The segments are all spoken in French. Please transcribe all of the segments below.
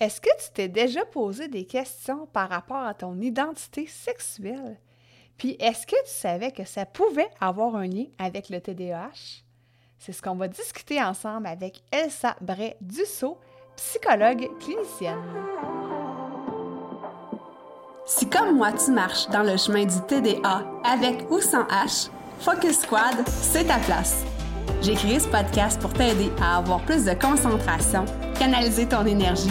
Est-ce que tu t'es déjà posé des questions par rapport à ton identité sexuelle? Puis est-ce que tu savais que ça pouvait avoir un lien avec le TDAH? C'est ce qu'on va discuter ensemble avec Elsa Bray-Dussault, psychologue clinicienne. Si comme moi tu marches dans le chemin du TDA avec ou sans H, Focus Squad, c'est ta place. J'ai créé ce podcast pour t'aider à avoir plus de concentration, canaliser ton énergie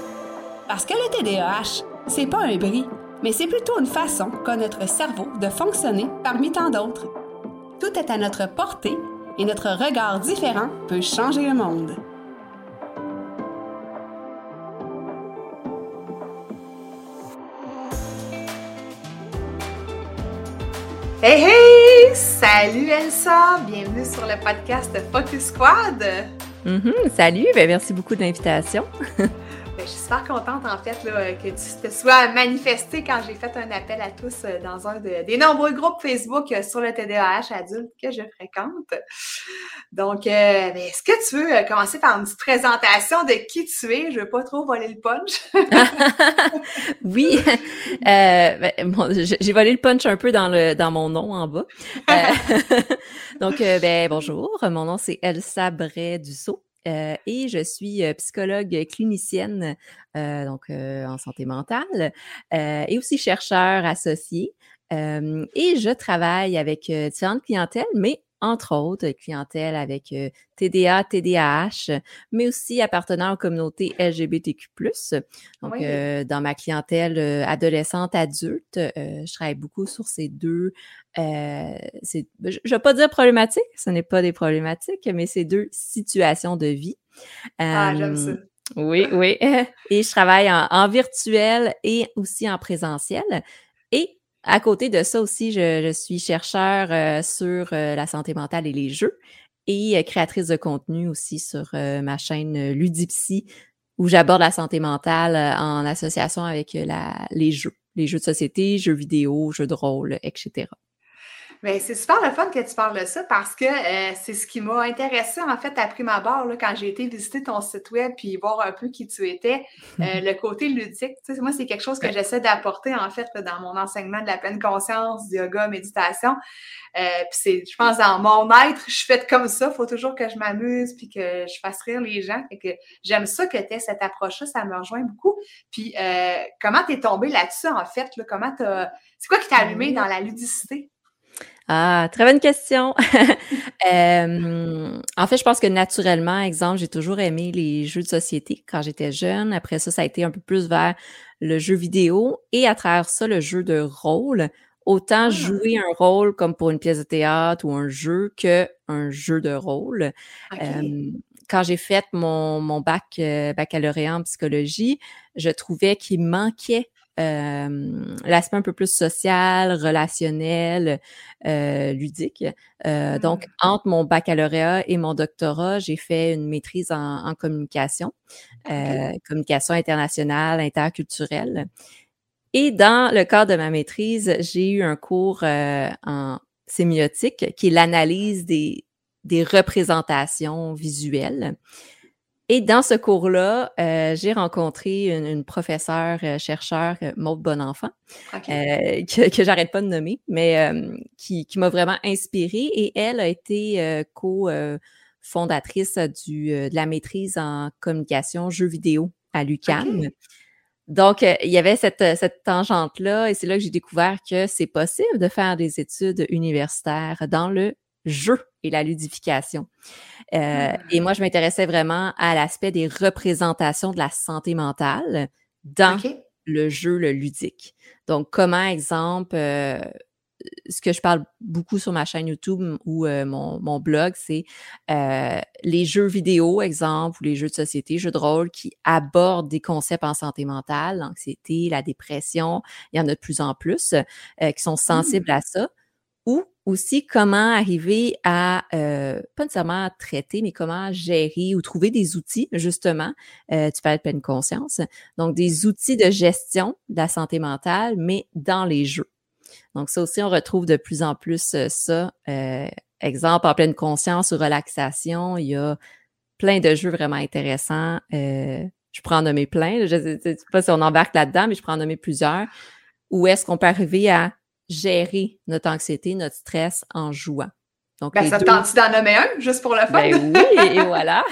Parce que le TDAH, c'est pas un bris, mais c'est plutôt une façon qu'a notre cerveau de fonctionner parmi tant d'autres. Tout est à notre portée et notre regard différent peut changer le monde. Hey hey! Salut Elsa! Bienvenue sur le podcast Focus Squad! Mm-hmm, salut, ben, merci beaucoup de l'invitation. Ben, je suis super contente, en fait, que tu te sois manifesté quand j'ai fait un appel à tous euh, dans un des nombreux groupes Facebook euh, sur le TDAH adulte que je fréquente. Donc, euh, ben, est-ce que tu veux commencer par une petite présentation de qui tu es? Je ne veux pas trop voler le punch. oui. Ben, j'ai volé le punch un peu dans, le, dans mon nom en bas. donc, ben, bonjour. Mon nom, c'est Elsa Bray-Dussault. Euh, et je suis psychologue clinicienne donc en santé mentale et aussi chercheur associé. et je travaille avec différentes clientèles, mais entre autres, clientèle avec TDA, TDAH, mais aussi appartenant aux communautés LGBTQ+. Donc, dans ma clientèle adolescente, adulte, je travaille beaucoup sur ces deux, je ne vais pas dire problématiques, ce n'est pas des problématiques, mais ces deux situations de vie. Ah, j'aime ça. Oui, oui. Et je travaille en virtuel et aussi en présentiel. Et à côté de ça aussi, je, suis chercheur euh, sur euh, la santé mentale et les jeux et euh, créatrice de contenu aussi sur ma chaîne Ludipsy où j'aborde la santé mentale en association avec les jeux, les jeux de société, jeux vidéo, jeux de rôle, etc. Mais c'est super le fun que tu parles de ça parce que euh, c'est ce qui m'a intéressé en fait à prime abord là, quand j'ai été visiter ton site web puis voir un peu qui tu étais, euh, le côté ludique. Tu sais, moi, c'est quelque chose que j'essaie d'apporter en fait dans mon enseignement de la pleine conscience, yoga, méditation. Euh, puis c'est, je pense, dans mon être, je suis faite comme ça. Il faut toujours que je m'amuse puis que je fasse rire les gens. Et que j'aime ça que tu aies cette approche-là, ça me rejoint beaucoup. Puis comment tu es tombée là-dessus en fait? Là? Comment t'as... C'est quoi qui t'a allumé dans la ludicité? Ah, très bonne question. en fait, je pense que naturellement, exemple, j'ai toujours aimé les jeux de société quand j'étais jeune. Après ça, ça a été un peu plus vers le jeu vidéo et à travers ça, le jeu de rôle. Autant ah! jouer un rôle comme pour une pièce de théâtre ou un jeu que un jeu de rôle. quand j'ai fait mon, mon bac euh, baccalauréat en psychologie, je trouvais qu'il manquait euh, l'aspect un peu plus social, relationnel, euh, ludique. Euh, donc, mmh. entre mon baccalauréat et mon doctorat, j'ai fait une maîtrise en, communication, communication internationale, interculturelle. Et dans le cadre de ma maîtrise, j'ai eu un cours en sémiotique qui est l'analyse des, des représentations visuelles. Et dans ce cours-là, euh, j'ai rencontré une, professeure euh, chercheure, euh, Maude Bonenfant, que, que j'arrête pas de nommer, mais qui, m'a vraiment inspirée. Et elle a été co-fondatrice de la maîtrise en communication jeux vidéo à l'UQAM. Donc, il y avait cette, cette tangente-là, et c'est là que j'ai découvert que c'est possible de faire des études universitaires dans le jeu et la ludification. Euh, et moi, je m'intéressais vraiment à l'aspect des représentations de la santé mentale dans le jeu, le ludique. Donc, comment, exemple, euh, ce que je parle beaucoup sur ma chaîne YouTube ou euh, mon, blog, c'est euh, les jeux vidéo, exemple, ou les jeux de société, jeux de rôle qui abordent des concepts en santé mentale, l'anxiété, la dépression. Il y en a de plus en plus qui sont sensibles mmh. à ça. Ou aussi comment arriver à, pas nécessairement traiter, mais comment gérer ou trouver des outils, justement. tu parles de pleine conscience. Donc, des outils de gestion de la santé mentale, mais dans les jeux. Donc, ça aussi, on retrouve de plus en plus euh, ça. Euh, exemple, en pleine conscience ou relaxation, il y a plein de jeux vraiment intéressants. Euh, je prends en nommer plein. Je ne sais pas si on embarque là-dedans, mais je prends en nommer plusieurs. Où est-ce qu'on peut arriver à gérer notre anxiété, notre stress en jouant? Donc, ben, ça te tente d'en nommer un, juste pour le fun? Ben oui, et, voilà.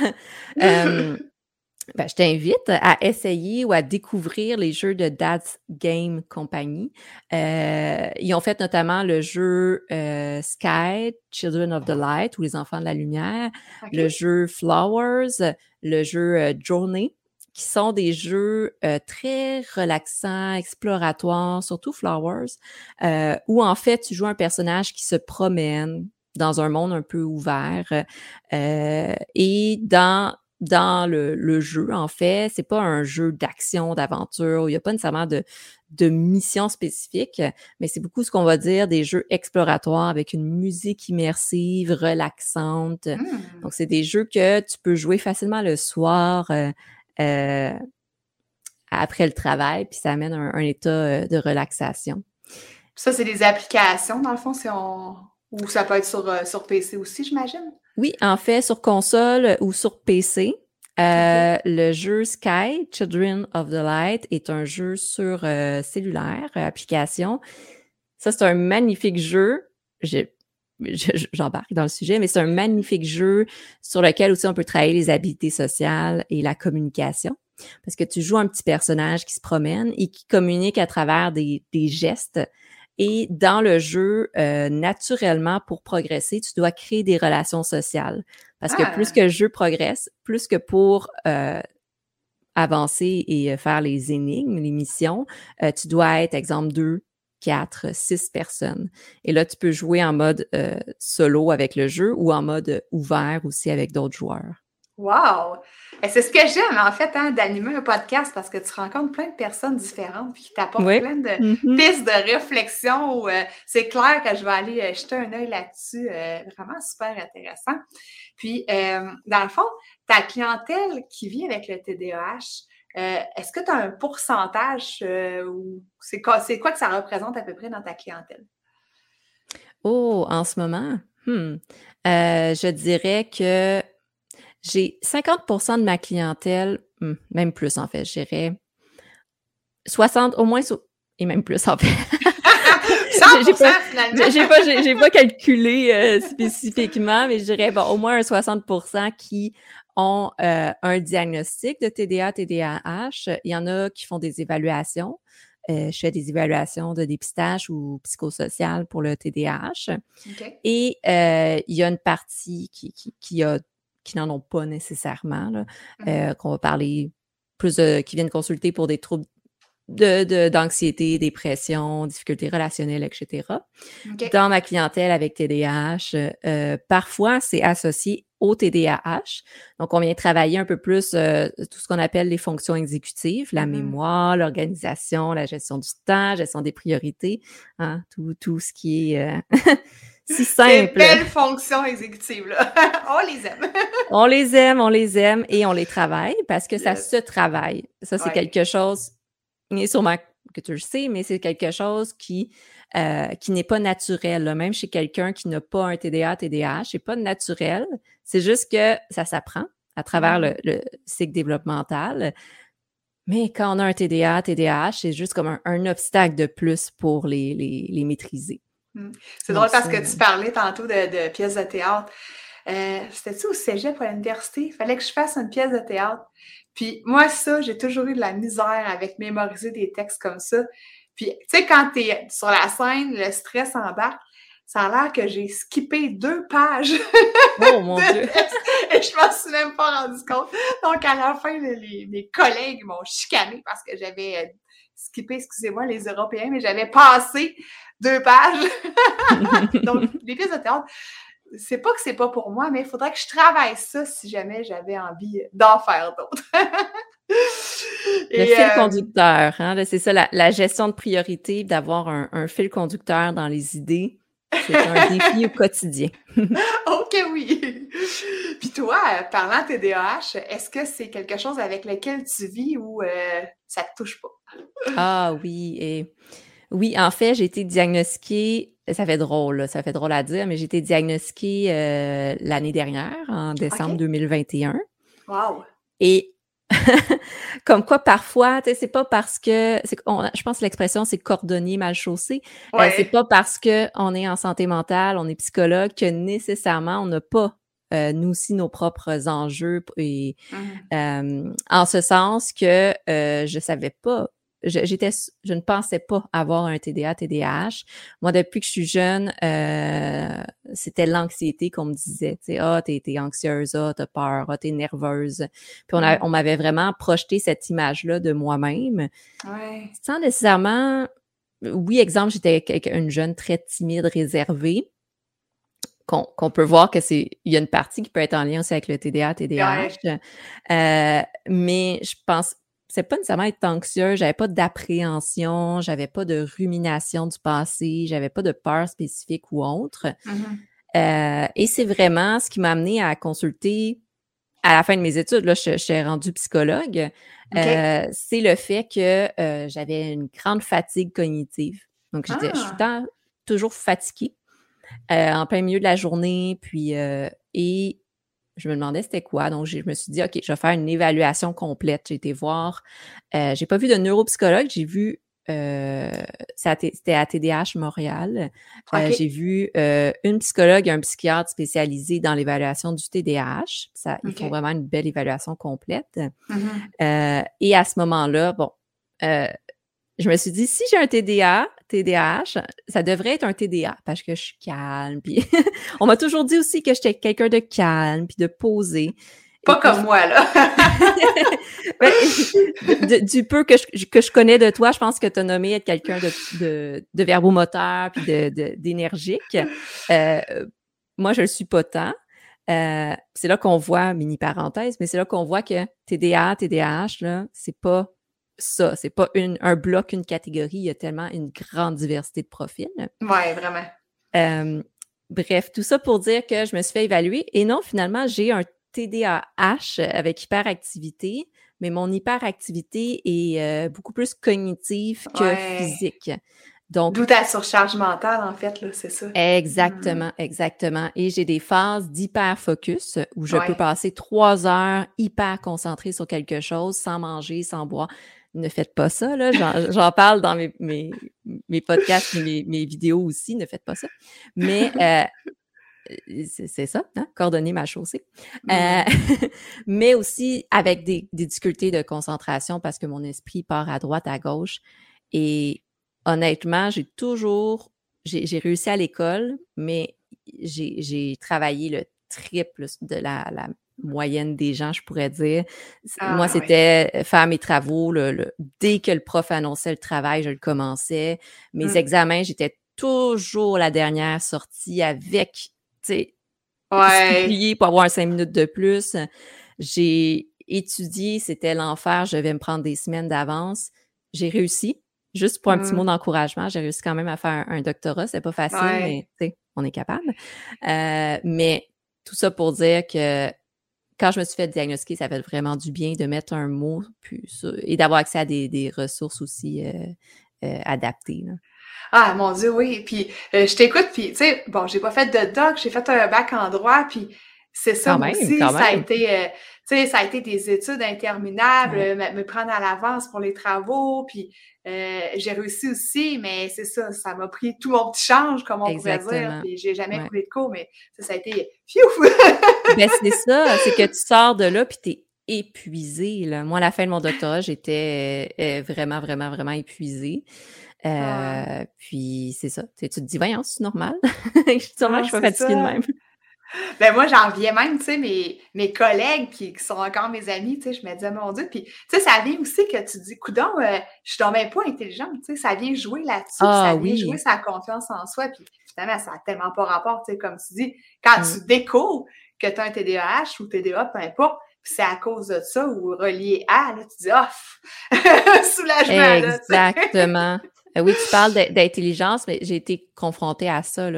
Ben, je t'invite à essayer ou à découvrir les jeux de Dad's Game Company. Euh, ils ont fait notamment le jeu euh, Sky, Children of the Light ou Les Enfants de la Lumière, le jeu Flowers, le jeu euh, Journey, qui sont des jeux très relaxants, exploratoires, surtout Flowers, où en fait tu joues un personnage qui se promène dans un monde un peu ouvert et dans dans le, jeu, en fait. C'est pas un jeu d'action, d'aventure. Il n'y a pas nécessairement de, de mission spécifique, mais c'est beaucoup ce qu'on va dire des jeux exploratoires avec une musique immersive, relaxante. Mmh. Donc, c'est des jeux que tu peux jouer facilement le soir euh, euh, après le travail, puis ça amène un, état euh, de relaxation. Ça, c'est des applications, dans le fond, si on... ou ça peut être sur, sur PC aussi, j'imagine? Oui, en fait, sur console ou sur PC. Euh, le jeu Sky, Children of the Light, est un jeu sur euh, cellulaire, euh, application. Ça, c'est un magnifique jeu. J'embarque dans le sujet, mais c'est un magnifique jeu sur lequel aussi on peut travailler les habiletés sociales et la communication. Parce que tu joues un petit personnage qui se promène et qui communique à travers des, des gestes et dans le jeu, euh, naturellement, pour progresser, tu dois créer des relations sociales. Parce que plus ah! que le jeu progresse, plus que pour euh, avancer et euh, faire les énigmes, les missions, tu dois être, exemple, deux, quatre, six personnes. Et là, tu peux jouer en mode solo avec le jeu ou en mode ouvert aussi avec d'autres joueurs. Wow! C'est ce que j'aime, en fait, hein, d'animer un podcast parce que tu rencontres plein de personnes différentes qui t'apportent plein de mm-hmm. pistes de réflexion. Euh, c'est clair que je vais aller euh, jeter un œil là-dessus. Euh, vraiment super intéressant. Puis, dans le fond, ta clientèle qui vit avec le TDAH, est-ce que tu as un pourcentage ou c'est quoi, quoi que ça représente à peu près dans ta clientèle? Oh, en ce moment? Hmm. je dirais que j'ai 50% de ma clientèle, hmm, même plus en fait, je dirais 60, au moins, et même plus en fait. 100 j'ai pas. J'ai pas, pas calculé euh, spécifiquement, mais je dirais bon, au moins un 60% qui ont euh, un diagnostic de TDA, TDAH. Il y en a qui font des évaluations. Euh, je fais des évaluations de dépistage ou psychosocial pour le TDAH. Et il y a une partie qui, qui, qui a qui n'en ont pas nécessairement, euh, qu'on va parler plus de, qui viennent consulter pour des troubles d'anxiété, de, dépression, difficultés relationnelles, etc. Dans ma clientèle avec TDAH, euh, parfois c'est associé au TDAH. Donc, on vient travailler un peu plus euh, tout ce qu'on appelle les fonctions exécutives, la mmh mémoire, l'organisation, la gestion du temps, gestion des priorités, hein, tout, tout ce qui est Si simple. belles fonctions exécutives, là. on les aime. on les aime, on les aime et on les travaille parce que ça se travaille. Ça, c'est quelque chose, sûrement que tu le sais, mais c'est quelque chose qui, euh, qui n'est pas naturel. Même chez quelqu'un qui n'a pas un TDA, TDAH, c'est pas naturel. C'est juste que ça s'apprend à travers le, cycle développemental. Mais quand on a un TDA, TDAH, c'est juste comme un, obstacle de plus pour les, les, les maîtriser. Hmm. C'est drôle parce que tu parlais tantôt de, pièces de théâtre. Euh, C'était-tu au cégep ou à l'université? Il fallait que je fasse une pièce de théâtre. Puis moi, ça, j'ai toujours eu de la misère avec mémoriser des textes comme ça. Puis, tu sais, quand tu es sur la scène, le stress embarque. ça a l'air que j'ai skippé deux pages. Oh mon Dieu! Et je m'en suis même pas rendu compte. Donc, à la fin, les, mes collègues m'ont chicané parce que j'avais euh, skippé, excusez-moi, les Européens, mais j'avais passé deux pages. Donc, les pièces de théâtre, c'est pas que c'est pas pour moi, mais il faudrait que je travaille ça si jamais j'avais envie d'en faire d'autres. le fil euh, conducteur, hein, c'est ça, la, gestion de priorité, d'avoir un, fil conducteur dans les idées. C'est un défi au quotidien. ok, oui. Puis toi, parlant TDAH, est-ce que c'est quelque chose avec lequel tu vis ou euh, ça te touche pas? ah oui, et oui, en fait, j'ai été diagnostiquée, ça fait drôle, ça fait drôle à dire, mais j'ai été diagnostiquée euh, l'année dernière, en décembre 2021. Wow! Et comme quoi parfois, tu sais, c'est pas parce que, je pense que l'expression c'est cordonnier mal chaussé. Euh, c'est pas parce que on est en santé mentale, on est psychologue que nécessairement on n'a pas euh, nous aussi nos propres enjeux et mmh. euh, en ce sens que je savais pas j'étais, je ne pensais pas avoir un TDA, TDAH. Moi, depuis que je suis jeune, euh, c'était l'anxiété qu'on me disait. Tu sais, ah, t'es, t'es anxieuse, ah, t'as peur, ah, t'es nerveuse. Puis on, on m'avait vraiment projeté cette image-là de moi-même. Ouais. Sans nécessairement, oui, exemple, j'étais une jeune très timide, réservée. Qu'on, qu'on peut voir que c'est il y a une partie qui peut être en lien aussi avec le TDA, TDAH. Euh, mais je pense c'est pas nécessairement être anxieux, j'avais pas d'appréhension, j'avais pas de rumination du passé, j'avais pas de peur spécifique ou autre. Mm-hmm. Euh, et c'est vraiment ce qui m'a amené à consulter à la fin de mes études. Là, je, suis rendue psychologue. Euh, c'est le fait que euh, j'avais une grande fatigue cognitive. Donc, j'étais, je suis ah! toujours fatiguée en plein milieu de la journée. Puis, et je me demandais c'était quoi. Donc, je me suis dit, OK, je vais faire une évaluation complète. J'ai été voir, euh, j'ai pas vu de neuropsychologue, j'ai vu, euh, c'était à TDH Montréal. Euh, j'ai vu euh, une psychologue et un psychiatre spécialisé dans l'évaluation du TDAH. Ça, Ils font vraiment une belle évaluation complète. Mm-hmm. et à ce moment-là, bon, je me suis dit, si j'ai un TDA, TDAH, ça devrait être un TDA parce que je suis calme. Puis on m'a toujours dit aussi que j'étais quelqu'un de calme puis de posé. Pas comme moi, là. Ben, du peu que je, que je connais de toi, je pense que tu as nommé être quelqu'un de, de, de verbomoteur puis d'énergique. De, euh, moi, je le suis pas tant. Euh, c'est là qu'on voit, mini parenthèse, mais c'est là qu'on voit que TDA, TDAH, là, c'est pas ça. C'est pas une, un bloc, une catégorie. Il y a tellement une grande diversité de profils. Oui, vraiment. Euh, bref, tout ça pour dire que je me suis fait évaluer. Et non, finalement, j'ai un TDAH avec hyperactivité, mais mon hyperactivité est euh, beaucoup plus cognitive que physique. Donc, D'où ta surcharge mentale, en fait, là, c'est ça. Exactement, mm. exactement. Et j'ai des phases d'hyper-focus où je peux passer trois heures hyper concentrée sur quelque chose sans manger, sans boire ne faites pas ça. Là. J'en, parle dans mes, mes, mes podcasts et mes, vidéos aussi. Ne faites pas ça. Mais euh, c'est, ça, hein? coordonner ma chaussée. Euh, mais aussi avec des, des, difficultés de concentration parce que mon esprit part à droite, à gauche. Et honnêtement, j'ai toujours, j'ai, j'ai réussi à l'école, mais j'ai, j'ai travaillé le triple de la, la moyenne des gens, je pourrais dire. Ah, Moi, c'était euh, faire mes travaux. Le, dès que le prof annonçait le travail, je le commençais. Mes mmh. examens, j'étais toujours la dernière sortie avec, tu sais, ouais. pour avoir cinq minutes de plus. J'ai étudié, c'était l'enfer, je vais me prendre des semaines d'avance. J'ai réussi. Juste pour un petit mot mmh. d'encouragement, j'ai réussi quand même à faire un, doctorat. C'est pas facile, mais tu sais, on est capable. Euh, mais tout ça pour dire que quand je me suis fait diagnostiquer, ça fait vraiment du bien de mettre un mot puis, et d'avoir accès à des, ressources aussi euh, euh, adaptées. Ah, mon Dieu, oui. Puis euh, je t'écoute, puis tu sais, bon, j'ai pas fait de doc, j'ai fait un bac en droit, puis c'est ça aussi, ça a été, tu sais, ça a été des études interminables, me, prendre à l'avance pour les travaux, puis j'ai réussi aussi, mais c'est ça, ça m'a pris tout mon petit change, comme on pourrait dire, puis j'ai jamais ouais. de cours, mais ça, ça a été, ben, c'est ça, c'est que tu sors de là, puis tu es épuisée. Là. Moi, à la fin de mon doctorat, j'étais euh, vraiment, vraiment, vraiment épuisée. Euh, puis c'est ça. Tu te dis, voyons, c'est normal. Sûrement, je suis pas fatiguée de même. Ben moi, j'en même, tu sais, mes, mes collègues qui, sont encore mes amis, tu sais, je me disais, mon Dieu, puis tu sais, ça vient aussi que tu dis, coudon, euh, je suis même pas intelligente, tu sais, ça vient jouer là-dessus, ah, ça vient jouer sa confiance en soi, puis finalement, ça n'a tellement pas rapport, tu sais, comme tu dis, quand tu mm. découvres que tu as un TDAH ou TDA, peu importe, c'est à cause de ça ou relié à, là, tu dis, oh, soulagement. Exactement. Oui, tu parles d'intelligence, mais j'ai été confrontée à ça.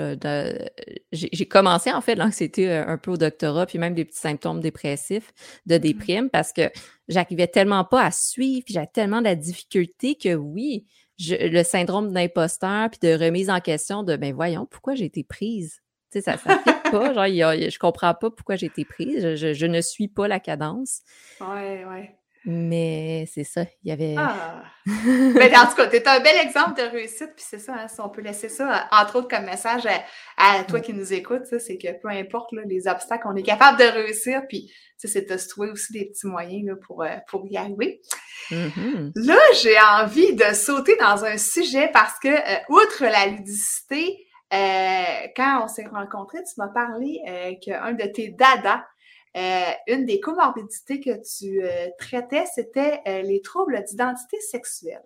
J'ai commencé en fait l'anxiété euh, un peu au doctorat, puis même des petits symptômes dépressifs de mmh. déprime parce que j'arrivais tellement pas à suivre, puis j'avais tellement de la difficulté que oui, le syndrome d'imposteur, puis de remise en question de ben voyons, pourquoi j'ai été prise? Tu sais, ça ne fait pas. Genre, y je comprends pas pourquoi j'ai été prise. Je, je, ne suis pas la cadence. Ouais, ouais. Mais c'est ça, il y avait. Ah! Mais en tout cas, tu es un bel exemple de réussite, puis c'est ça, hein, si on peut laisser ça, entre autres, comme message à, toi qui nous écoutes, c'est que peu importe les obstacles, on est capable de réussir, puis c'est de se trouver aussi des petits moyens là, pour, euh, pour y arriver. Mm-hmm. Là, j'ai envie de sauter dans un sujet parce que, euh, outre la ludicité, euh, quand on s'est rencontrés, tu m'as parlé qu'un de tes dadas, euh, une des comorbidités que tu euh, traitais, c'était euh, les troubles d'identité sexuelle.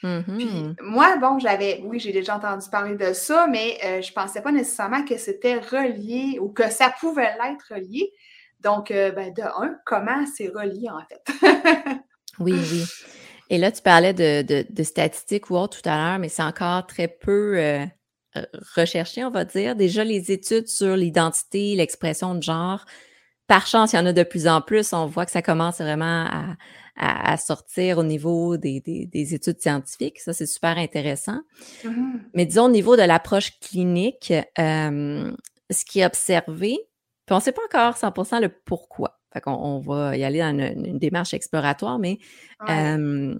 Puis mm-hmm. moi, bon, j'avais, oui, j'ai déjà entendu parler de ça, mais je pensais pas nécessairement que c'était relié ou que ça pouvait l'être relié. Donc, ben, de un, comment c'est relié en fait? oui, oui. Et là, tu parlais de, de, statistiques ou autre tout à l'heure, mais c'est encore très peu recherché, on va dire. Déjà, les études sur l'identité, l'expression de genre, par chance, il y en a de plus en plus. On voit que ça commence vraiment à, sortir au niveau des, études scientifiques. Ça, c'est super intéressant. Mm-hmm. Mais disons, au niveau de l'approche clinique, euh, ce qui est observé, puis on ne sait pas encore 100% le pourquoi. Fait qu'on on va y aller dans une, démarche exploratoire, mais euh,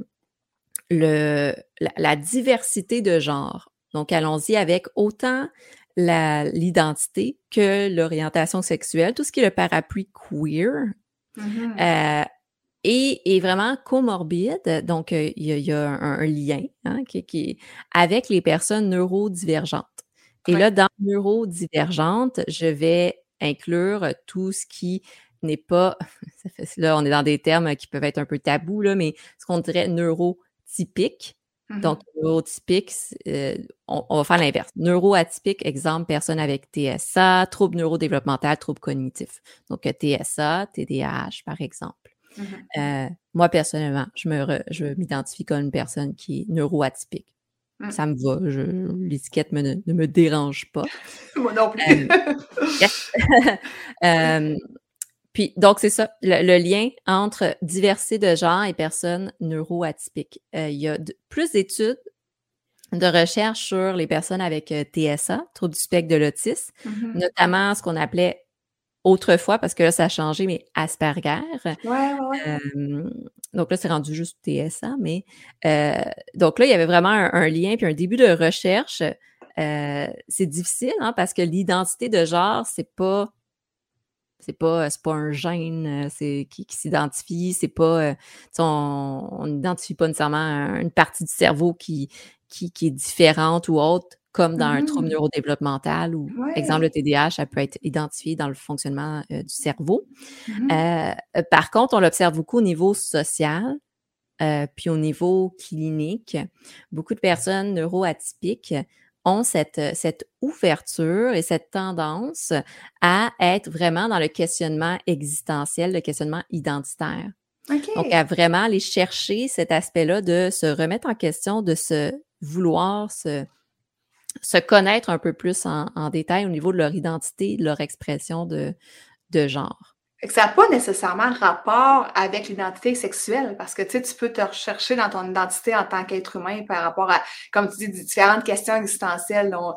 le, la, diversité de genre. Donc, allons-y avec autant l'identité que l'orientation sexuelle, tout ce qui est le parapluie queer. Mm-hmm. Euh, et est vraiment comorbide. Donc, euh, il y, a, un, lien hein, qui, avec les personnes neurodivergentes. Et là, dans neurodivergente, je vais inclure tout ce qui n'est pas, là, on est dans des termes qui peuvent être un peu tabous, là, mais ce qu'on dirait neurotypique, Mmh Donc, neurotypique, euh, on, va faire l'inverse. Neuroatypique, exemple, personne avec TSA, trouble neurodéveloppemental, trouble cognitif. Donc, TSA, TDAH, par exemple. Mmh euh, moi, personnellement, je me je m'identifie comme une personne qui est neuroatypique. Mmh. Ça me va. l'étiquette ne me dérange pas. Moi non plus. Euh, Puis, donc, c'est ça, le, lien entre diversité de genre et personnes neuroatypiques. Euh, il y a plus d'études de recherche sur les personnes avec euh, TSA, trouble du spectre de l'autisme, mm-hmm. notamment ce qu'on appelait autrefois, parce que là, ça a changé, mais Asperger. Ouais, ouais, euh, donc là, c'est rendu juste TSA, mais donc là, il y avait vraiment un, lien puis un début de recherche. c'est difficile, hein, parce que l'identité de genre, c'est pas c'est pas, pas un gène euh, c'est, qui, s'identifie, c'est pas. Euh, on n'identifie pas nécessairement une partie du cerveau qui, qui, est différente ou autre, comme dans un trouble mmh. neurodéveloppemental ou, exemple, le TDAH, ça peut être identifié dans le fonctionnement euh, du cerveau. Mmh par contre, on l'observe beaucoup au niveau social. puis au niveau clinique, beaucoup de personnes neuroatypiques ont cette, euh, cette ouverture et cette tendance à être vraiment dans le questionnement existentiel, le questionnement identitaire. Donc, à vraiment aller chercher cet aspect-là de se remettre en question, de se vouloir se, se connaître un peu plus en, en détail au niveau de leur identité, de leur expression de, de genre ça n'a pas nécessairement rapport avec l'identité sexuelle parce que tu sais, tu peux te rechercher dans ton identité en tant qu'être humain par rapport à, comme tu dis, différentes questions existentielles, dont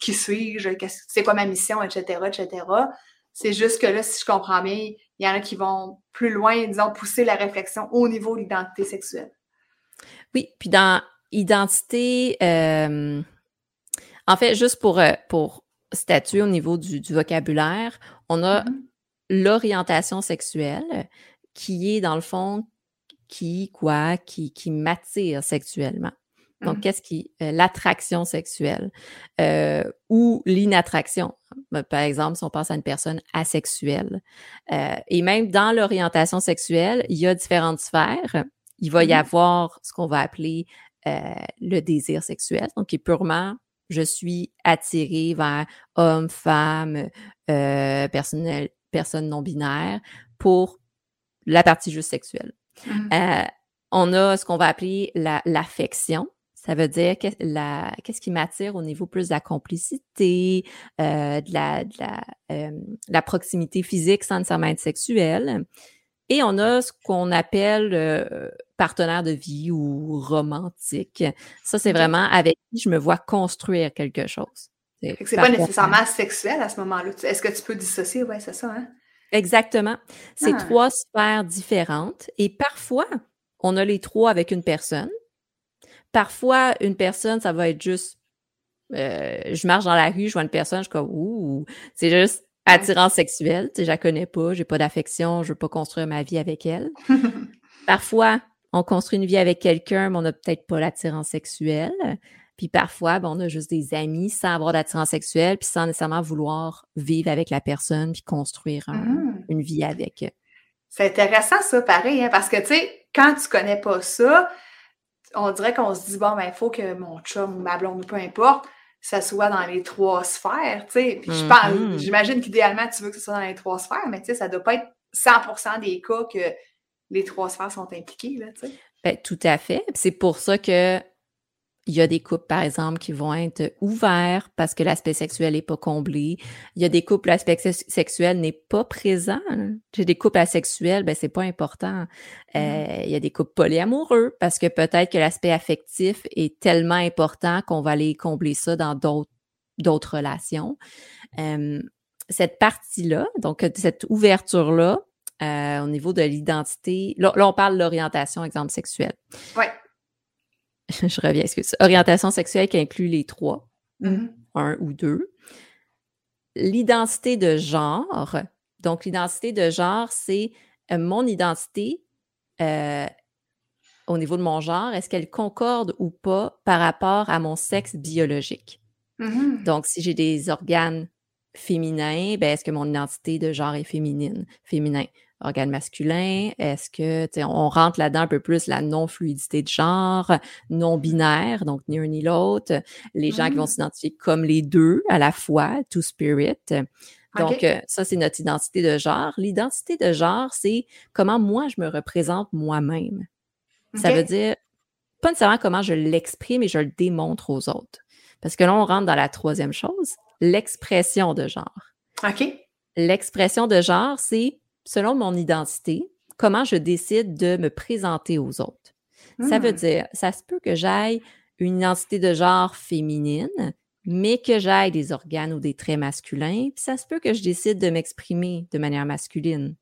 qui suis-je, c'est quoi ma mission, etc., etc. C'est juste que là, si je comprends bien, il y en a qui vont plus loin, disons, pousser la réflexion au niveau de l'identité sexuelle. Oui, puis dans identité, euh, en fait, juste pour, euh, pour statuer au niveau du, vocabulaire, on a mm-hmm l'orientation sexuelle, qui est dans le fond qui, quoi, qui, qui m'attire sexuellement. Donc, mmh. qu'est-ce qui. Euh, l'attraction sexuelle euh, ou l'inattraction? Ben, par exemple, si on pense à une personne asexuelle. Euh, et même dans l'orientation sexuelle, il y a différentes sphères. Il va y mmh. avoir ce qu'on va appeler le désir sexuel, donc qui est purement je suis attirée vers homme, femme, personne, personne non binaire pour la partie juste sexuelle. Mmh. on a ce qu'on va appeler l'affection. Ça veut dire qu'est-ce qui m'attire au niveau plus de la complicité, euh, de, la, de la, euh, la, proximité physique sans nécessairement être sexuelle. Et on a ce qu'on appelle euh, partenaire de vie ou romantique. Ça, c'est vraiment avec qui je me vois construire quelque chose. C'est pas nécessairement sexuel à ce moment-là. Est-ce que tu peux dissocier? Oui, c'est ça, hein? Exactement. C'est ah. trois sphères différentes. Et parfois, on a les trois avec une personne. Parfois, une personne, ça va être juste, euh, je marche dans la rue, je vois une personne, je suis comme, ouh, c'est juste attirant sexuel, tu sais, je la connais pas, j'ai pas d'affection, je veux pas construire ma vie avec elle. parfois, on construit une vie avec quelqu'un, mais on n'a peut-être pas l'attirance sexuelle. Puis parfois, ben, on a juste des amis sans avoir d'attirance sexuelle, puis sans nécessairement vouloir vivre avec la personne, puis construire mmh. une vie avec. C'est intéressant ça, pareil, hein, parce que tu sais, quand tu connais pas ça, on dirait qu'on se dit, bon, ben, il faut que mon chum ou ma blonde ou peu importe, ça soit dans les trois sphères, tu sais. Puis mm-hmm. j'imagine qu'idéalement, tu veux que ce soit dans les trois sphères, mais tu sais, ça doit pas être 100 des cas que les trois sphères sont impliquées, là, tu sais. Ben, tout à fait. C'est pour ça que il y a des couples, par exemple, qui vont être ouverts parce que l'aspect sexuel n'est pas comblé. Il y a des couples où l'aspect sexuel n'est pas présent. J'ai des couples asexuels, ben c'est pas important. Mmh. Euh, il y a des couples polyamoureux parce que peut-être que l'aspect affectif est tellement important qu'on va aller combler ça dans d'autres d'autres relations. cette partie-là, donc cette ouverture-là, euh, au niveau de l'identité, là, là, on parle de l'orientation, exemple sexuelle. Ouais. je reviens, excuse. Orientation sexuelle qui inclut les trois, mm-hmm. un ou deux. L'identité de genre. Donc, l'identité de genre, c'est euh, mon identité euh, au niveau de mon genre. Est-ce qu'elle concorde ou pas par rapport à mon sexe biologique? Mm-hmm. Donc, si j'ai des organes féminins, ben, est-ce que mon identité de genre est féminine, féminin? Organe masculin? Est-ce que, on rentre là-dedans un peu plus la non-fluidité de genre, non-binaire, donc ni un ni l'autre, les gens qui vont mmh. s'identifier comme les deux à la fois, two spirit. Donc, euh, ça, c'est notre identité de genre. L'identité de genre, c'est comment moi, je me représente moi-même. Ça veut dire, pas nécessairement comment je l'exprime et je le démontre aux autres. Parce que là, on rentre dans la troisième chose, l'expression de genre. OK. L'expression de genre, c'est selon mon identité, comment je décide de me présenter aux autres. Ça veut hmm. dire, ça se peut que j'aille une identité de genre féminine, mais que j'aille des organes ou des traits masculins, puis ça se peut que je décide de m'exprimer de manière masculine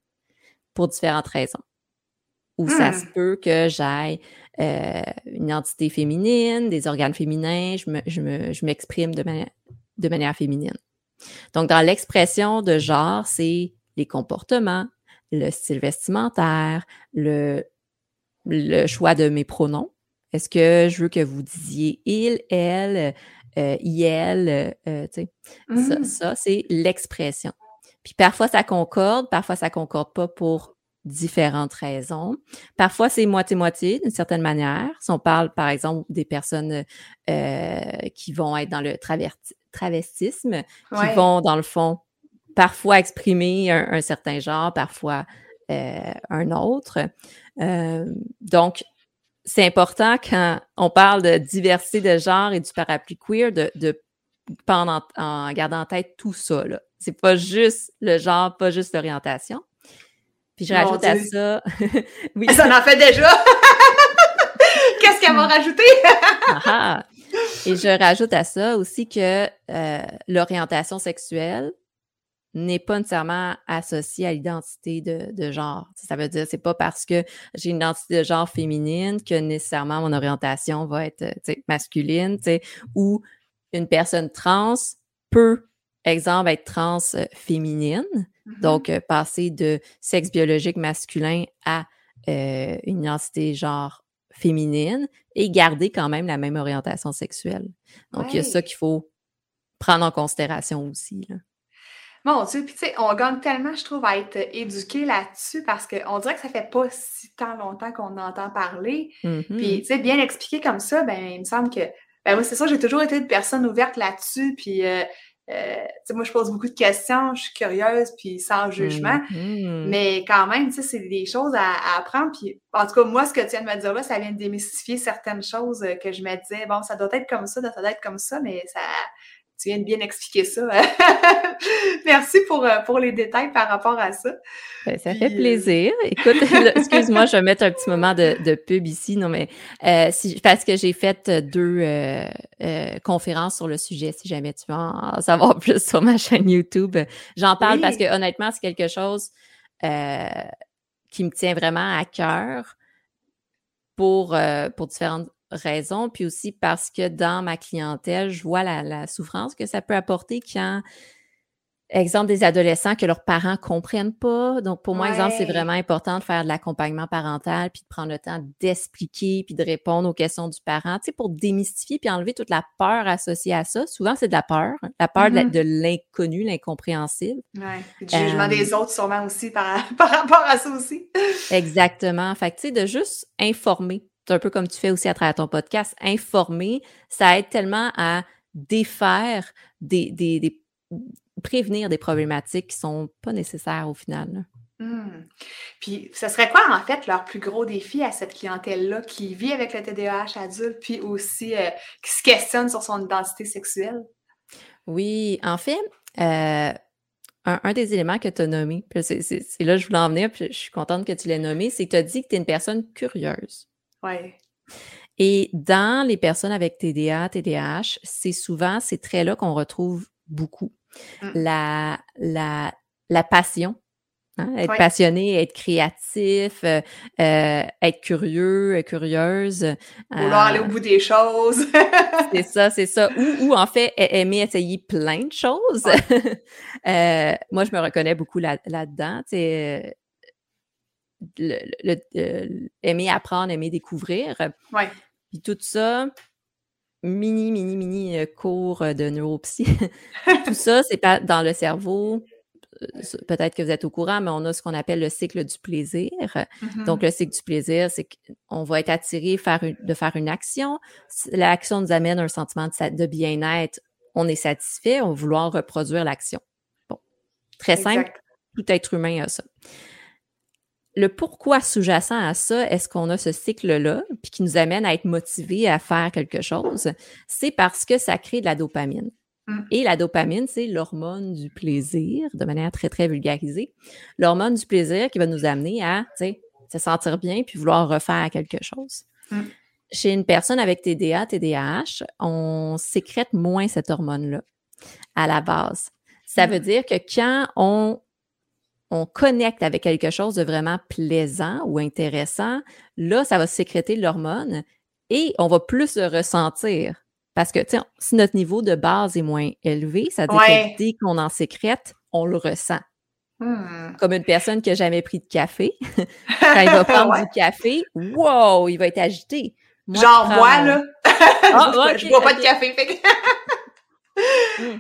pour différentes raisons. Ou ça se hmm. peut que j'aille euh, une identité féminine, des organes féminins, je m'exprime de, de manière féminine. Donc, dans l'expression de genre, c'est les comportements, le style vestimentaire, le, le choix de mes pronoms. Est-ce que je veux que vous disiez il, elle, euh, il, euh, tu sais, ça, mmh. ça c'est l'expression. Puis parfois ça concorde, parfois ça concorde pas pour différentes raisons. Parfois c'est moitié-moitié d'une certaine manière. Si on parle par exemple des personnes euh, qui vont être dans le travestisme, qui vont dans le fond parfois exprimer un, certain genre, parfois euh, un autre. Euh, donc, c'est important quand on parle de diversité de genre et du parapluie queer de, de en, en, gardant en tête tout ça. C'est pas juste le genre, pas juste l'orientation. Puis je rajoute à ça. oui. Ça en fait déjà! Qu'est-ce qu'elle va rajouter? Ah, ah. Et je rajoute à ça aussi que euh, l'orientation sexuelle, n'est pas nécessairement associé à l'identité de, genre. Ça veut dire c'est pas parce que j'ai une identité de genre féminine que nécessairement mon orientation va être masculine, ou une personne trans peut, exemple, être trans euh, féminine, Mm-hmm. Donc, passer de sexe biologique masculin à une identité genre féminine et garder quand même la même orientation sexuelle. Donc, il y a ça qu'il faut prendre en considération aussi. Là. Mon Dieu, puis tu sais, on gagne tellement, je trouve, à être éduqué là-dessus parce qu'on dirait que ça fait pas si tant longtemps qu'on entend parler. Puis, mm-hmm. tu sais, bien expliqué comme ça, ben, il me semble que, ben, moi, c'est ça, j'ai toujours été une personne ouverte là-dessus. Puis, euh, euh, moi, je pose beaucoup de questions, je suis curieuse, puis sans jugement. Mm-hmm. Mais quand même, tu sais, c'est des choses à, apprendre. Puis, en tout cas, moi, ce que tu viens de me dire là, ça vient de démystifier certaines choses euh, que je me disais, bon, ça doit être comme ça, ça doit être comme ça, mais ça, tu viens de bien expliquer ça. Merci pour, euh, pour les détails par rapport à ça. Ben, ça fait plaisir. Écoute, excuse-moi, je vais mettre un petit moment de, de pub ici. Non, mais euh, si, parce que j'ai fait deux euh, conférences sur le sujet. Si jamais tu veux en savoir plus sur ma chaîne YouTube, j'en parle parce que honnêtement, c'est quelque chose qui me tient vraiment à cœur pour, pour différentes raison, puis aussi parce que dans ma clientèle, je vois la, souffrance que ça peut apporter quand, exemple, des adolescents que leurs parents comprennent pas. Donc, pour moi, exemple, c'est vraiment important de faire de l'accompagnement parental, puis de prendre le temps d'expliquer, puis de répondre aux questions du parent, tu sais, pour démystifier, puis enlever toute la peur associée à ça. Souvent, c'est de la peur, la peur de mm-hmm. l'inconnu, l'incompréhensible. Oui, le jugement des autres, sûrement aussi, par, par rapport à ça aussi. Exactement. Fait que, tu sais, de juste informer c'est un peu comme tu fais aussi à travers ton podcast, informer, ça aide tellement à défaire des, des, prévenir des problématiques qui sont pas nécessaires au final. Mmh. Puis, ce serait quoi, en fait, leur plus gros défi à cette clientèle-là qui vit avec le TDAH adulte, puis aussi euh, qui se questionne sur son identité sexuelle? Oui, en fait, euh, un, des éléments que tu as nommé, c'est là que je voulais en venir, puis je suis contente que tu l'aies nommé, c'est que tu as dit que tu es une personne curieuse. Et dans les personnes avec TDA, TDAH, c'est souvent ces traits-là qu'on retrouve beaucoup. Mmh. La, la, la passion, hein, être passionné, être créatif, euh, euh, être curieux, curieuse. Vouloir aller au euh, bout des choses. c'est ça, c'est ça. Ou, en fait, aimer essayer plein de choses. moi, je me reconnais beaucoup là, le, aimer apprendre, aimer découvrir. Ouais. Puis tout ça, mini, mini, mini euh, cours de neuropsy. tout ça, c'est pas dans le cerveau. Euh, peut-être que vous êtes au courant, mais on a ce qu'on appelle le cycle du plaisir. Mm-hmm. Donc, le cycle du plaisir, c'est qu'on va être attiré faire de faire une action. L'action nous amène un sentiment de, bien-être. On est satisfait, on va vouloir reproduire l'action. Bon, très simple. Tout être humain a ça le pourquoi sous-jacent à ça, est-ce qu'on a ce cycle-là, puis qui nous amène à être motivé à faire quelque chose, c'est parce que ça crée de la dopamine. Mm. Et la dopamine, c'est l'hormone du plaisir, de manière très, très vulgarisée. L'hormone du plaisir qui va nous amener à, se sentir bien puis vouloir refaire quelque chose. Mm. Chez une personne avec TDA, TDAH, on sécrète moins cette hormone-là à la base. Ça mm. veut dire que quand on on connecte avec quelque chose de vraiment plaisant ou intéressant, là, ça va sécréter l'hormone et on va plus le ressentir. Parce que, si notre niveau de base est moins élevé, ça veut dire que dès qu'on en sécrète, on le ressent. Hmm. Comme une personne qui n'a jamais pris de café. Quand il va prendre du café, wow, il va être agité. Genre, moi, là. Ah, je bois pas de café. Hmm.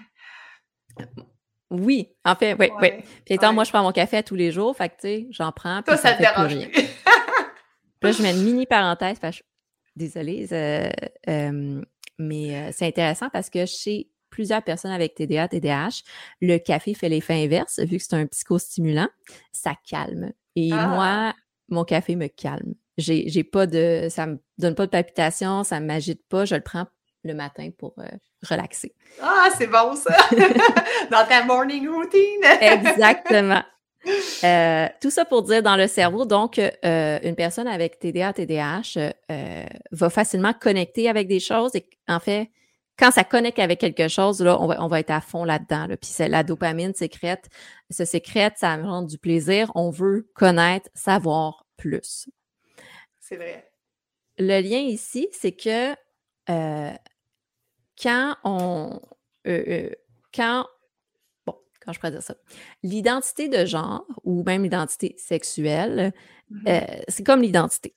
Oui, en fait, oui, oui. Puis étant, moi, je prends mon café tous les jours, fait que, tu sais, j'en prends. Toi, ça, te dérange rien. là, je mets une mini parenthèse, parce que, désolée, euh, mais euh, c'est intéressant parce que chez plusieurs personnes avec TDA, TDAH, le café fait l'effet inverse, vu que c'est un psychostimulant, ça calme. Et ah! moi, mon café me calme. J'ai pas de, ça me donne pas de palpitations, ça m'agite pas, je le prends le matin pour euh, relaxer. Ah, c'est bon ça! dans ta morning routine! Exactement. Euh, tout ça pour dire dans le cerveau, donc, euh, une personne avec TDA, TDAH va facilement connecter avec des choses et en fait, quand ça connecte avec quelque chose, là, on va, on va être à fond là-dedans. Là. Puis la dopamine sécrète, se sécrète, ça rend du plaisir. On veut connaître, savoir plus. C'est vrai. Le lien ici, c'est que quand on. Euh, euh, quand. Bon, quand je pourrais dire ça? L'identité de genre ou même l'identité sexuelle, Mhm. euh, c'est comme l'identité.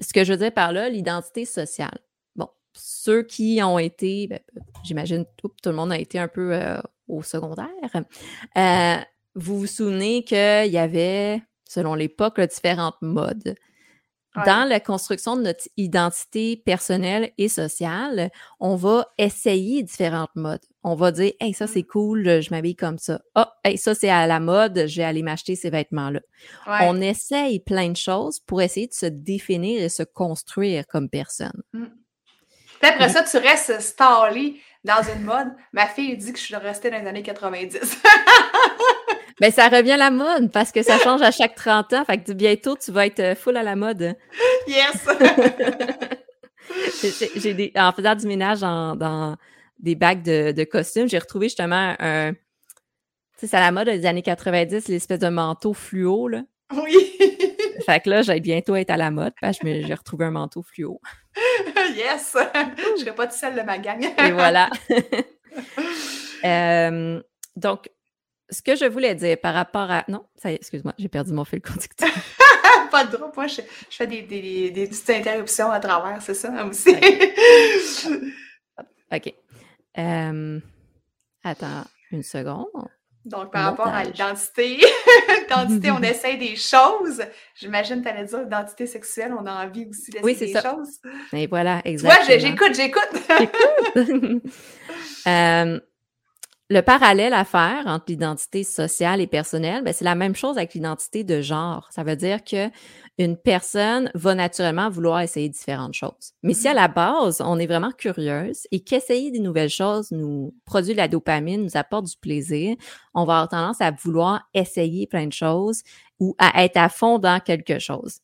Ce que je veux dire par là, l'identité sociale. Bon, ceux qui ont été, ben, j'imagine tout, tout le monde a été un peu euh, au secondaire. vous vous souvenez qu'il y avait, selon l'époque, différentes modes. Ouais. Dans la construction de notre identité personnelle et sociale, on va essayer différentes modes. On va dire, hey, ça Mm. c'est cool, je m'habille comme ça. Ah, hey, ça c'est à la mode, je vais aller m'acheter ces vêtements-là. Ouais. On essaye plein de choses pour essayer de se définir et se construire comme personne. Puis après ça, tu restes stallé dans une mode. Ma fille dit que je suis restée dans les années 90. Mais ça revient à la mode parce que ça change à chaque 30 ans. Fait que bientôt, tu vas être euh, full à la mode. yes! J'ai- des, en faisant du ménage en- dans des bacs de, de costumes, j'ai retrouvé justement un. Tu sais, c'est à la mode des années 90, l'espèce de manteau fluo, là. oui! Fait que là, j'allais bientôt être à la mode parce que j'ai retrouvé un manteau fluo. yes! Je serais pas toute seule de ma gang. Et voilà. Euh, donc, ce que je voulais dire par rapport à. Non, ça y est, excuse-moi, j'ai perdu mon fil conducteur. pas de drôle. Moi, je, je fais des, des, des petites interruptions à travers, c'est ça aussi. OK. Euh, attends une seconde. Donc, par rapport à l'identité, l'identité, on essaye des choses. J'imagine que tu allais dire l'identité sexuelle, on a envie aussi d'essayer Oui, c'est des ça. choses. Et voilà, exactement. vois, j'ai- j'écoute, j'écoute. Euh, le parallèle à faire entre l'identité sociale et personnelle, ben, c'est la même chose avec l'identité de genre. Ça veut dire que une personne va naturellement vouloir essayer différentes choses. Mais si à la base, on est vraiment curieuse et qu'essayer des nouvelles choses nous produit de la dopamine, nous apporte du plaisir, on va avoir tendance à vouloir essayer plein de choses ou à être à fond dans quelque chose.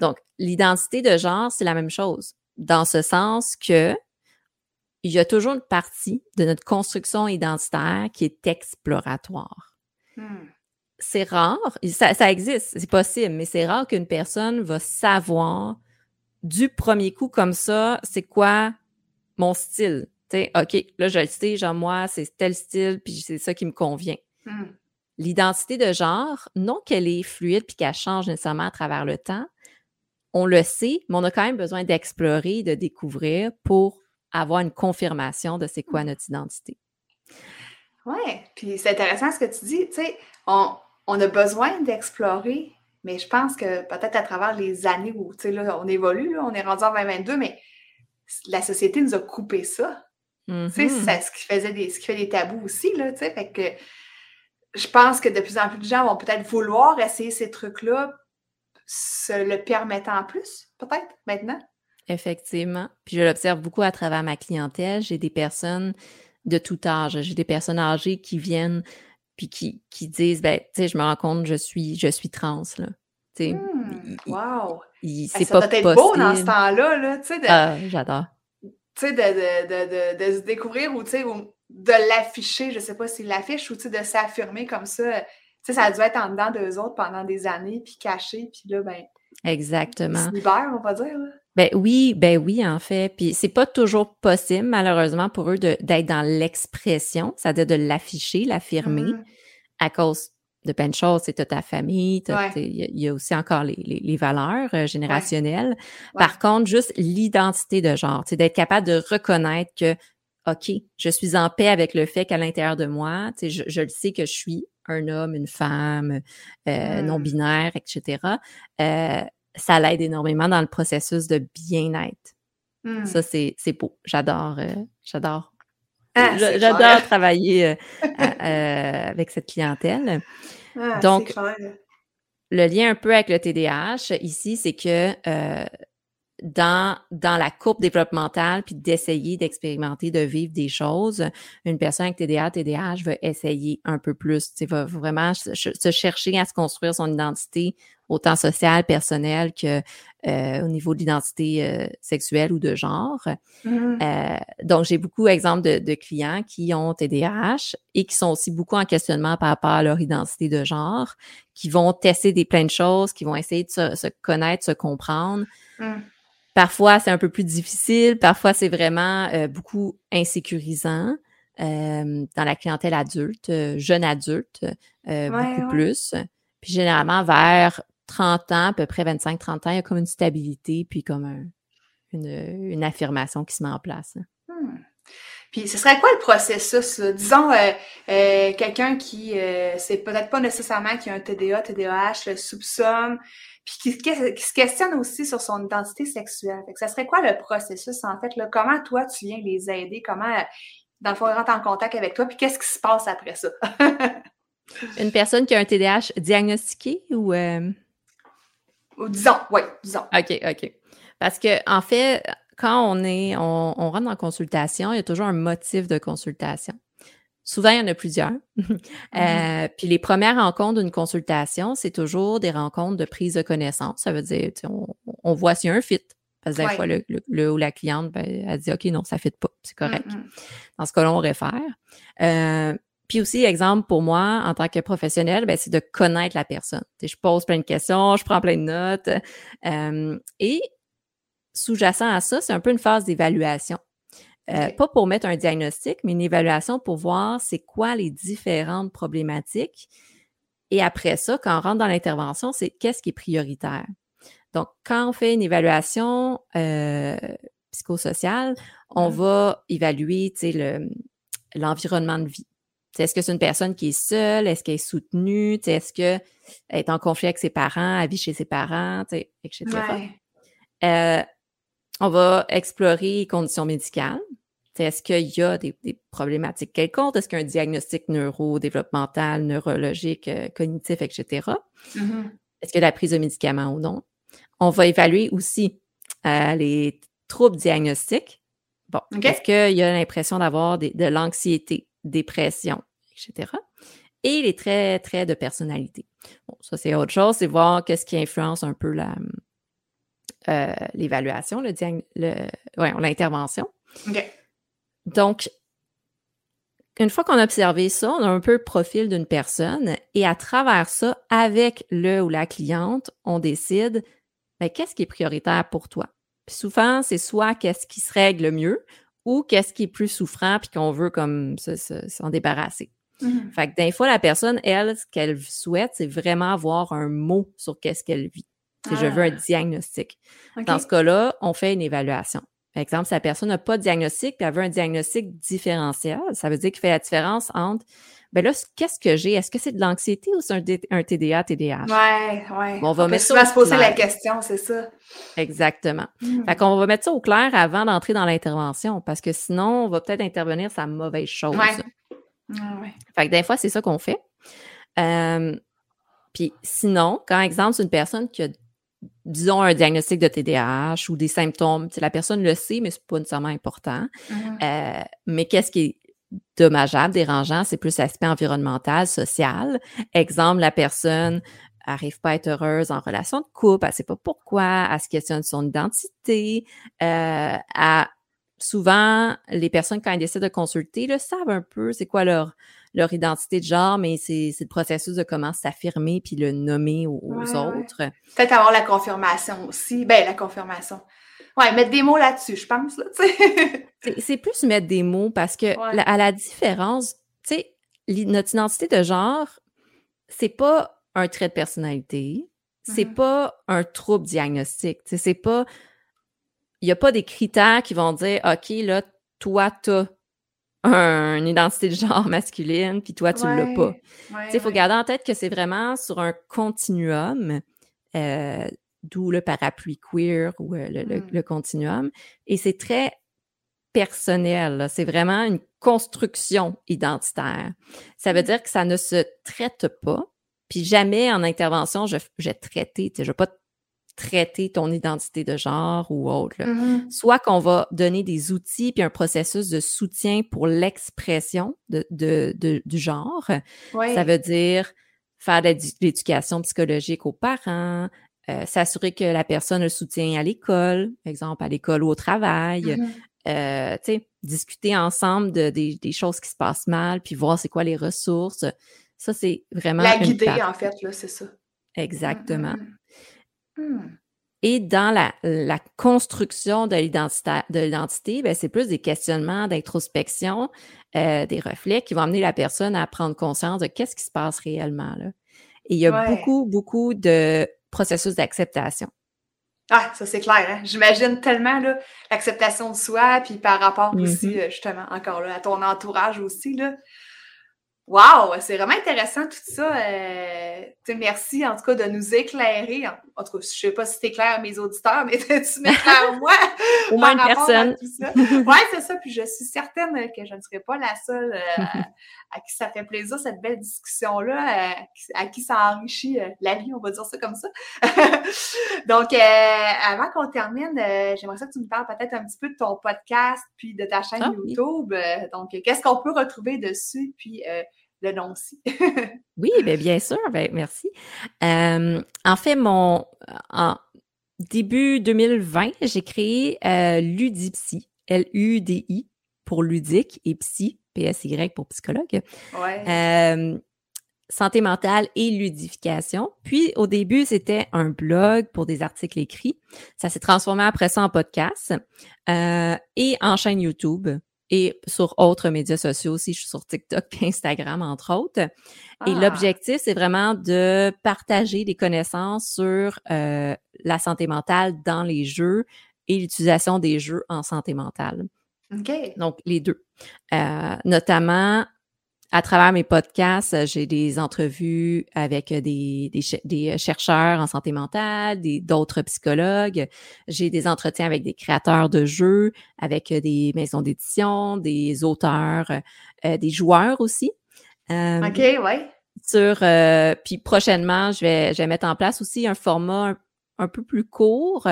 Donc, l'identité de genre, c'est la même chose, dans ce sens que il y a toujours une partie de notre construction identitaire qui est exploratoire. Hmm. C'est rare, ça, ça existe, c'est possible, mais c'est rare qu'une personne va savoir du premier coup comme ça, c'est quoi mon style. Tu sais, OK, là, je le sais, genre, moi, c'est tel style, puis c'est ça qui me convient. Hmm. L'identité de genre, non qu'elle est fluide puis qu'elle change nécessairement à travers le temps, on le sait, mais on a quand même besoin d'explorer, de découvrir pour avoir une confirmation de c'est quoi notre identité. Ouais, puis c'est intéressant ce que tu dis. Tu sais, on, on a besoin d'explorer, mais je pense que peut-être à travers les années où, tu sais, là, on évolue, là, on est rendu en 2022, mais la société nous a coupé ça. Tu sais, Mhm. c'est ce qui faisait des, ce qui fait des tabous aussi, là, tu sais, fait que je pense que de plus en plus de gens vont peut-être vouloir essayer ces trucs-là, se le permettant plus, peut-être, maintenant. Effectivement. Puis je l'observe beaucoup à travers ma clientèle. J'ai des personnes de tout âge. J'ai des personnes âgées qui viennent puis qui, qui disent, ben, tu sais, je me rends compte, je suis, je suis trans, là. Il- wow! il- Ah, c'est ça pas doit être possible. beau dans ce temps-là, là, tu sais, de, Ah, j'adore. tu sais, de, de, de, de, de se découvrir ou, de l'afficher, je sais pas si l'affiche ou, de s'affirmer comme ça. Tu sais, ça a dû être en dedans d'eux autres pendant des années, puis caché, puis là, ben, Exactement. se libèrent, on va dire, là. Ben oui, ben oui, en fait. Puis c'est pas toujours possible, malheureusement, pour eux d'être dans l'expression, c'est-à-dire de l'afficher, l'affirmer, Mhm. à cause de plein de choses. C'est ta famille, Ouais. il y, y a aussi encore les, les- les valeurs euh, générationnelles. Ouais. Par contre, juste l'identité de genre, c'est d'être capable de reconnaître que, OK, je suis en paix avec le fait qu'à l'intérieur de moi, je, je le sais que je suis un homme, une femme, euh, Mm. non-binaire, etc. Euh, ça l'aide énormément dans le processus de bien-être. Hmm. Ça, c'est c'est beau. J'adore. euh, j'adore. Ah, J'adore travailler euh, à- euh, avec cette clientèle. Ah, Donc. Le lien un peu avec le TDAH ici, c'est que dans, dans la courbe développementale, puis d'essayer d'expérimenter, de vivre des choses, une personne avec TDA, TDAH va essayer un peu plus, tu va vraiment se, se chercher à se construire son identité, autant sociale, personnelle que euh, au niveau de l'identité euh, sexuelle ou de genre. Mhm. Euh, donc, j'ai beaucoup d'exemples de, de clients qui ont TDAH et qui sont aussi beaucoup en questionnement par rapport à leur identité de genre, qui vont tester des plein de choses, qui vont essayer de se, se connaître, se comprendre. Mhm. Parfois, c'est un peu plus difficile. Parfois, c'est vraiment euh, beaucoup insécurisant. dans la clientèle adulte, jeune adulte, beaucoup plus. Puis généralement, vers 30 ans, à peu près 25-30 ans, il y a comme une stabilité, puis comme une, affirmation qui se met en place. Hein. Hmm. Puis ce serait quoi le processus? Disons, euh, euh, quelqu'un qui, euh, c'est peut-être pas nécessairement qui a un TDA, TDAH, le soupçonne, puis qui, se questionne aussi sur son identité sexuelle. Fait que ça serait quoi le processus en fait? Là? Comment toi, tu viens les aider? Comment, dans le fond, ils rentrent en contact avec toi? Puis qu'est-ce qui se passe après ça? Une personne qui a un TDAH diagnostiqué ou... Disons, oui, disons. OK, OK. Parce que, en fait, quand on est, on, rentre en consultation, il y a toujours un motif de consultation. Souvent, il y en a plusieurs. Mm-hmm. Euh, puis les premières rencontres d'une consultation, c'est toujours des rencontres de prise de connaissance. Ça veut dire, on, voit s'il y a un fit. Parce que des fois, le, ou la cliente, ben, elle dit OK, non, ça ne fit pas, c'est correct. Mm-hmm. Dans ce cas-là, on réfère. Euh, puis aussi, exemple, pour moi, en tant que professionnel, ben, c'est de connaître la personne. je pose plein de questions, je prends plein de notes. Euh, et sous-jacent à ça, c'est un peu une phase d'évaluation. Euh, pas pour mettre un diagnostic, mais une évaluation pour voir c'est quoi les différentes problématiques. Et après ça, quand on rentre dans l'intervention, c'est qu'est-ce qui est prioritaire. Donc, quand on fait une évaluation euh, psychosociale, on va évaluer l'environnement de vie. Est-ce que c'est une personne qui est seule? Est-ce qu'elle est soutenue? Est-ce qu'elle est en conflit avec ses parents, elle vit chez ses parents, etc. Euh, on va explorer les conditions médicales. Est-ce qu'il y a des, problématiques quelconques? Est-ce qu'il y a un diagnostic neurodéveloppemental, neurologique, euh, cognitif, etc.? Mm-hmm. Est-ce qu'il y a la prise de médicaments ou non? On va évaluer aussi euh, les troubles diagnostiques. Bon, est-ce qu'il y a l'impression d'avoir de l'anxiété, dépression, etc. Et les traits, traits de personnalité. Bon, ça, c'est autre chose, c'est voir qu'est-ce qui influence un peu la, euh, l'évaluation, le, l'intervention. Donc, une fois qu'on a observé ça, on a un peu le profil d'une personne et à travers ça, avec le ou la cliente, on décide ben, qu'est-ce qui est prioritaire pour toi? Puis souvent, c'est soit qu'est-ce qui se règle mieux ou qu'est-ce qui est plus souffrant puis qu'on veut comme s'en débarrasser. Mm-hmm. Fait que des fois, la personne, elle, ce qu'elle souhaite, c'est vraiment avoir un mot sur qu'est-ce qu'elle vit je veux un ah. diagnostic. Dans ce cas-là, on fait une évaluation. Par exemple, si la personne n'a pas de diagnostic, puis elle veut un diagnostic différentiel, ça veut dire qu'il fait la différence entre ben là, qu'est-ce que j'ai? Est-ce que c'est de l'anxiété ou c'est un, TDA, TDAH? Ouais, ouais. on va mettre ça se poser la question, c'est ça. Exactement. Hmm. Fait qu'on va mettre ça au clair avant d'entrer dans l'intervention, parce que sinon, on va peut-être intervenir sur la mauvaise chose. Ouais. ouais. Fait que des fois, c'est ça qu'on fait. Euh, puis sinon, quand exemple, c'est une personne qui a disons, un diagnostic de TDAH ou des symptômes. la personne le sait, mais c'est pas nécessairement important. Mm-hmm. Euh, mais qu'est-ce qui est dommageable, dérangeant, c'est plus l'aspect environnemental, social. Exemple, la personne arrive pas à être heureuse en relation de couple, elle sait pas pourquoi, elle se questionne son identité, euh, souvent, les personnes, quand elles décident de consulter, le savent un peu c'est quoi leur leur identité de genre, mais c'est le processus de comment s'affirmer puis le nommer aux, autres. Peut-être avoir la confirmation aussi. Ben, la confirmation. Ouais, mettre des mots là-dessus, je pense. Là, c'est plus mettre des mots parce que à la différence, tu sais, notre identité de genre, c'est pas un trait de personnalité, c'est mm-hmm. pas un trouble diagnostique, c'est pas il n'y a pas des critères qui vont dire OK, là, toi, t'as une identité de genre masculine, puis toi, tu ne l'as pas. Il faut garder en tête que c'est vraiment sur un continuum, euh, d'où le parapluie queer ou euh, le, le, mm. continuum. Et c'est très personnel. C'est vraiment une construction identitaire. Ça veut mm. dire que ça ne se traite pas. Puis jamais en intervention, je, j'ai traité, je vais pas traiter ton identité de genre ou autre. Mm-hmm. Soit qu'on va donner des outils puis un processus de soutien pour l'expression de, de, du genre. Ça veut dire faire de l'éducation psychologique aux parents, euh, s'assurer que la personne le soutient à l'école, exemple à l'école ou au travail. Mm-hmm. Euh, discuter ensemble de, des, des choses qui se passent mal, puis voir c'est quoi les ressources. Ça, c'est vraiment. La guider, en fait, là, c'est ça. Exactement. Hmm. Et dans la, la construction de l'identité, de l'identité, ben, c'est plus des questionnements d'introspection, euh, des reflets qui vont amener la personne à prendre conscience de qu'est-ce qui se passe réellement. Là. Et il y a beaucoup, beaucoup de processus d'acceptation. Ah, ça c'est clair. Hein? J'imagine tellement l'acceptation de soi, puis par rapport aussi, mm-hmm. euh, justement, encore là, à ton entourage aussi. Là. Wow, c'est vraiment intéressant tout ça. Euh, merci en tout cas de nous éclairer. En, tout cas, je ne sais pas si tu éclaires mes auditeurs, mais tu m'éclaires moi. Au moins une personne. Oui, c'est ça. Puis je suis certaine que je ne serai pas la seule euh, à qui ça fait plaisir, cette belle discussion-là, euh, à qui ça enrichit la vie, on va dire ça comme ça. Donc, avant qu'on termine, j'aimerais ça que tu nous parles peut-être un petit peu de ton podcast, puis de ta chaîne ah YouTube. Donc, qu'est-ce qu'on peut retrouver dessus? Puis, le nom aussi. oui, bien, bien sûr, ben, merci. Euh, en fait, mon en début 2020, j'ai créé euh, Ludipsy, L-U-D-I pour ludique et psy, P-S-Y pour psychologue. Ouais. Euh, santé mentale et ludification. Puis au début, c'était un blog pour des articles écrits. Ça s'est transformé après ça en podcast euh, et en chaîne YouTube et sur autres médias sociaux aussi. Je suis sur TikTok et Instagram, entre autres. Et ah! l'objectif, c'est vraiment de partager des connaissances sur euh, la santé mentale dans les jeux et l'utilisation des jeux en santé mentale. OK. Donc, les deux. Euh, notamment, à travers mes podcasts, j'ai des entrevues avec des, des, chercheurs en santé mentale, d'autres psychologues. J'ai des entretiens avec des créateurs de jeux, avec des maisons d'édition, des auteurs, euh, des joueurs aussi. Euh, OK, ouais. Sur, euh, puis prochainement, je vais, je vais mettre en place aussi un format un, peu plus court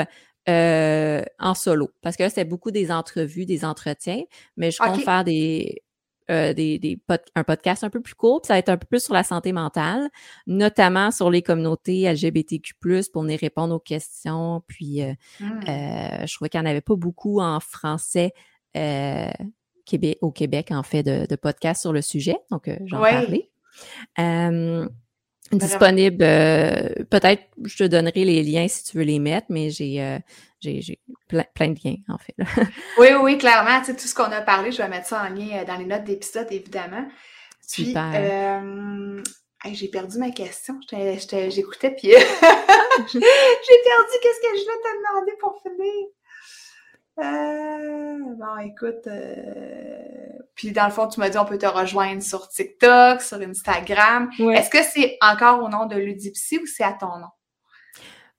en solo. Parce que là, c'est beaucoup des entrevues, des entretiens, mais je compte faire des, euh, des, des un podcast un peu plus court, puis ça va être un peu plus sur la santé mentale, notamment sur les communautés LGBTQ+, pour venir répondre aux questions. Puis, euh, mmh. euh, je trouvais qu'il n'y en avait pas beaucoup en français Québec, au Québec, en fait, de, de podcasts sur le sujet. Donc, j'en parlais. Disponible, peut-être je te donnerai les liens si tu veux les mettre, mais j'ai j'ai plein, plein, de liens, en fait. oui, oui, clairement. Tu sais, tout ce qu'on a parlé, je vais mettre ça en lien euh, dans les notes d'épisode, évidemment. Super. Euh, j'ai perdu ma question. J'écoutais, puis j'ai perdu qu'est-ce que je vais te demander pour finir. Euh, bon, écoute. Euh, puis dans le fond, tu m'as dit on peut te rejoindre sur TikTok, sur Instagram. Est-ce que c'est encore au nom de Ludipsy ou c'est à ton nom?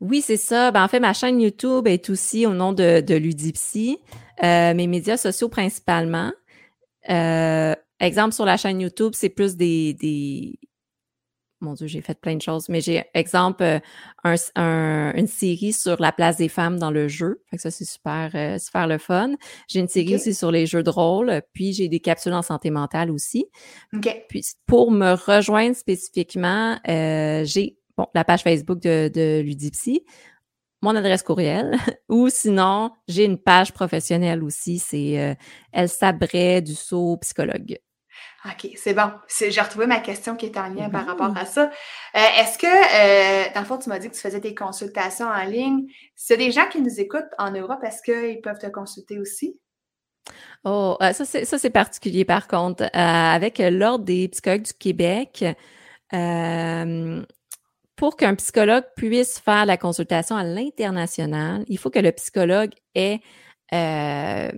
Oui, c'est ça. Ben, en fait, ma chaîne YouTube est aussi au nom de, de Ludipsy. Euh, mes médias sociaux principalement. Euh, exemple, sur la chaîne YouTube, c'est plus des, des... Mon Dieu, j'ai fait plein de choses, mais j'ai, exemple, euh, un, une série sur la place des femmes dans le jeu. Fait que ça, c'est super, euh, super le fun. J'ai une série aussi sur les jeux de rôle, puis j'ai des capsules en santé mentale aussi. Okay. Puis pour me rejoindre spécifiquement, euh, j'ai bon, la page Facebook de, de Ludipsy, mon adresse courriel, ou sinon, j'ai une page professionnelle aussi, c'est euh, Elsa Bray du saut psychologue. OK, c'est bon. J'ai retrouvé ma question qui est en lien par rapport à ça. Euh, est-ce que, euh, dans le fond, tu m'as dit que tu faisais tes consultations en ligne. A des gens qui nous écoutent en Europe, est-ce qu'ils peuvent te consulter aussi? Oh, ça c'est particulier par contre. avec l'Ordre des psychologues du Québec, pour qu'un psychologue puisse faire la consultation à l'international, il faut que le psychologue ait euh,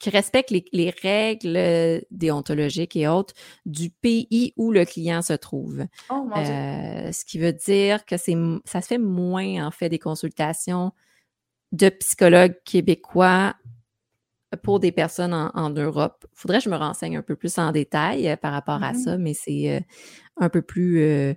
qui respecte les, règles déontologiques et autres du pays où le client se trouve. Oh, mon euh, ce qui veut dire que c'est ça se fait moins en fait des consultations de psychologues québécois pour des personnes en, Europe. Faudrait que je me renseigne un peu plus en détail euh, par rapport à mm-hmm. ça, mais c'est un peu plus euh,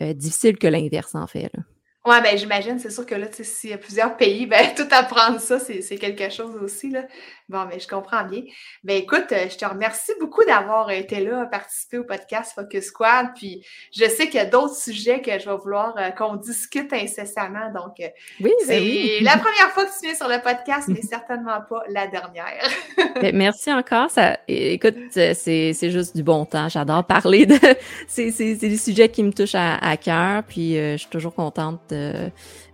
difficile que l'inverse, en fait. Là. Oui, ben j'imagine, c'est sûr que là, s'il y a plusieurs pays, ben tout apprendre ça, c'est quelque chose aussi. Là. Bon, mais je comprends bien. Ben écoute, euh, je te remercie beaucoup d'avoir été là, participer au podcast Focus Squad. Puis je sais qu'il y a d'autres sujets que je vais vouloir euh, qu'on discute incessamment. Donc, oui, ben c'est la première fois que tu viens sur le podcast, mais certainement pas la dernière. Ben, merci encore. Ça, écoute, c'est juste du bon temps. J'adore parler de. C'est des sujets qui me touchent à, à cœur. Puis je suis toujours contente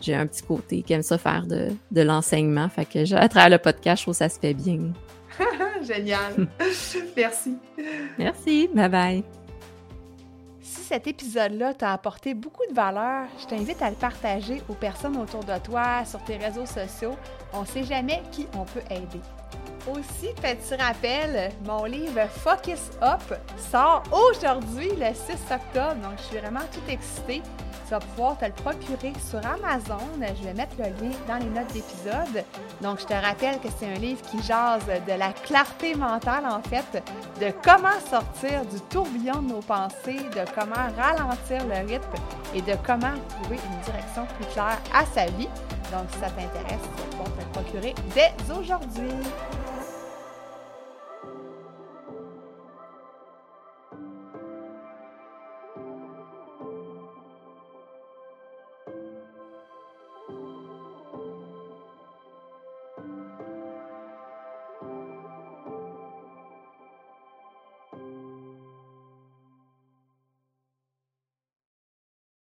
j'ai un petit côté qui aime ça faire de, de l'enseignement. Fait que à travers le podcast, je trouve que ça se fait bien. Génial. Merci. Merci. Bye bye. Si cet épisode-là t'a apporté beaucoup de valeur, je t'invite à le partager aux personnes autour de toi, sur tes réseaux sociaux. On ne sait jamais qui on peut aider. Aussi, petit rappel, mon livre Focus Up sort aujourd'hui, le 6 octobre, donc je suis vraiment toute excitée. Tu vas pouvoir te le procurer sur Amazon. Je vais mettre le lien dans les notes d'épisode. Donc, je te rappelle que c'est un livre qui jase de la clarté mentale, en fait, de comment sortir du tourbillon de nos pensées, de comment ralentir le rythme et de comment trouver une direction plus claire à sa vie. Donc, si ça t'intéresse, tu vas pouvoir te le procurer dès aujourd'hui.